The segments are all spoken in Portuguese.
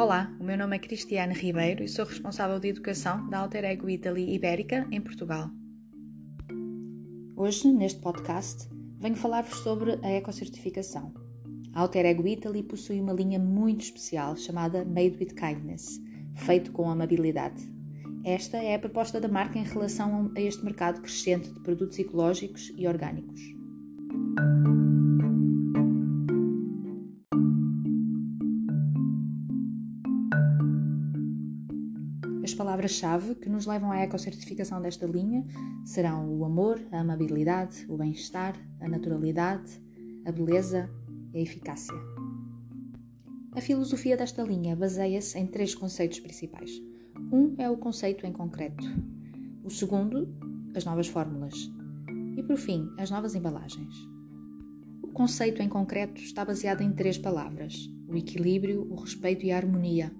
Olá, o meu nome é Cristiane Ribeiro e sou responsável de educação da Alter Ego Italy Ibérica em Portugal. Hoje, neste podcast, venho falar-vos sobre a ecocertificação. A Alter Ego Italy possui uma linha muito especial chamada Made with Kindness, feito com amabilidade. Esta é a proposta da marca em relação a este mercado crescente de produtos ecológicos e orgânicos. As palavras-chave que nos levam à ecocertificação desta linha serão o amor, a amabilidade, o bem-estar, a naturalidade, a beleza e a eficácia. A filosofia desta linha baseia-se em três conceitos principais. Um é o conceito em concreto, o segundo, as novas fórmulas e, por fim, as novas embalagens. O conceito em concreto está baseado em três palavras: o equilíbrio, o respeito e a harmonia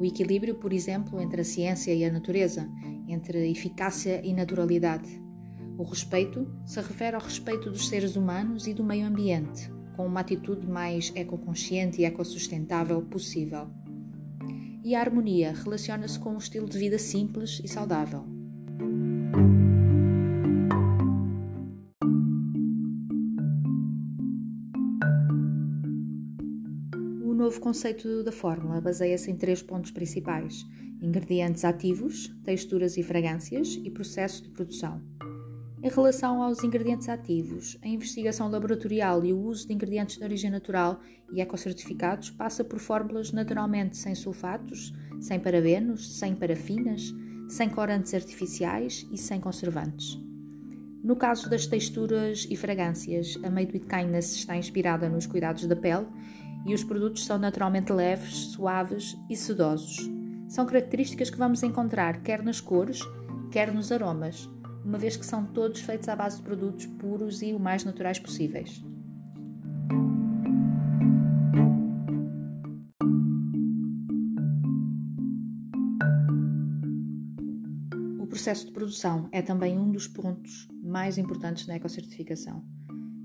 o equilíbrio, por exemplo, entre a ciência e a natureza, entre eficácia e naturalidade. O respeito se refere ao respeito dos seres humanos e do meio ambiente, com uma atitude mais ecoconsciente e ecossustentável possível. E a harmonia relaciona-se com um estilo de vida simples e saudável. Novo conceito da fórmula baseia-se em três pontos principais: ingredientes ativos, texturas e fragrâncias e processo de produção. Em relação aos ingredientes ativos, a investigação laboratorial e o uso de ingredientes de origem natural e ecocertificados passa por fórmulas naturalmente sem sulfatos, sem parabenos, sem parafinas, sem corantes artificiais e sem conservantes. No caso das texturas e fragrâncias, a Made with Kindness está inspirada nos cuidados da pele e os produtos são naturalmente leves, suaves e sedosos. São características que vamos encontrar quer nas cores, quer nos aromas, uma vez que são todos feitos à base de produtos puros e o mais naturais possíveis. O processo de produção é também um dos pontos mais importantes na ecocertificação.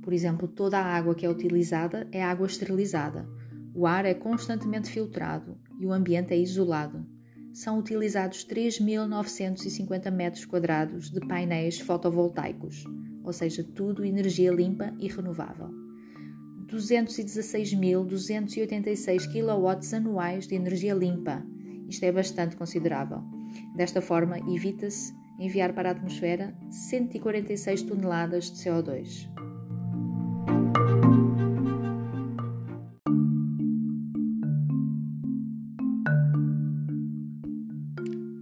Por exemplo, toda a água que é utilizada é água esterilizada. O ar é constantemente filtrado e o ambiente é isolado. São utilizados 3.950 metros quadrados de painéis fotovoltaicos, ou seja, tudo energia limpa e renovável. 216.286 kW anuais de energia limpa. Isto é bastante considerável. Desta forma, evita-se enviar para a atmosfera 146 toneladas de CO2.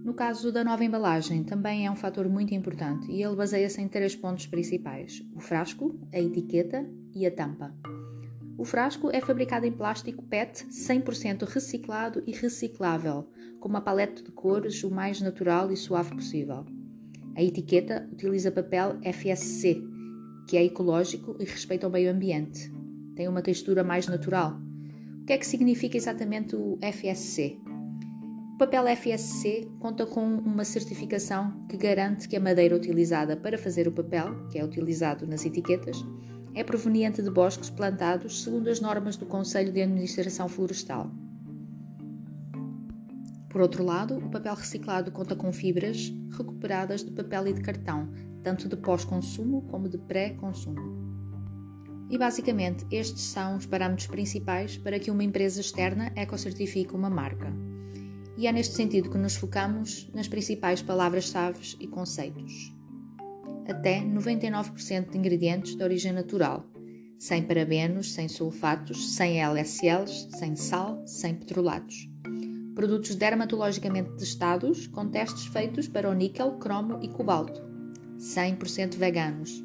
No caso da nova embalagem, também é um fator muito importante e ele baseia-se em três pontos principais: o frasco, a etiqueta e a tampa. O frasco é fabricado em plástico PET 100% reciclado e reciclável, com uma paleta de cores o mais natural e suave possível. A etiqueta utiliza papel FSC, que é ecológico e respeita o meio ambiente. Tem uma textura mais natural. O que é que significa exatamente o FSC? O papel FSC conta com uma certificação que garante que a madeira utilizada para fazer o papel, que é utilizado nas etiquetas, é proveniente de bosques plantados segundo as normas do Conselho de Administração Florestal. Por outro lado, o papel reciclado conta com fibras recuperadas de papel e de cartão, tanto de pós-consumo como de pré-consumo. E basicamente, estes são os parâmetros principais para que uma empresa externa ecocertifique uma marca. E é neste sentido que nos focamos nas principais palavras-chave e conceitos. Até 99% de ingredientes de origem natural, sem parabenos, sem sulfatos, sem LSLs, sem sal, sem petrolatos. Produtos dermatologicamente testados com testes feitos para o níquel, cromo e cobalto. 100% veganos.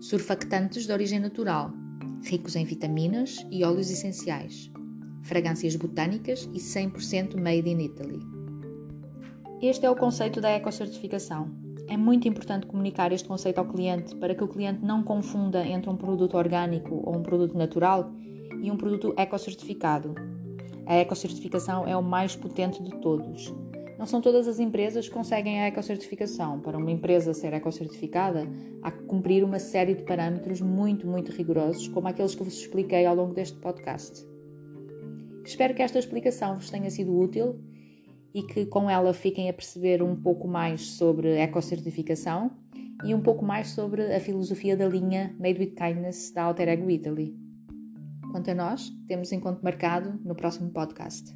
Surfactantes de origem natural, ricos em vitaminas e óleos essenciais fragrâncias botânicas e 100% made in Italy. Este é o conceito da ecocertificação. É muito importante comunicar este conceito ao cliente para que o cliente não confunda entre um produto orgânico ou um produto natural e um produto ecocertificado. A ecocertificação é o mais potente de todos. Não são todas as empresas que conseguem a ecocertificação. Para uma empresa ser ecocertificada, há que cumprir uma série de parâmetros muito, muito rigorosos, como aqueles que vos expliquei ao longo deste podcast. Espero que esta explicação vos tenha sido útil e que com ela fiquem a perceber um pouco mais sobre ecocertificação e um pouco mais sobre a filosofia da linha Made with Kindness da Alter Ego Italy. Quanto a nós, temos encontro marcado no próximo podcast.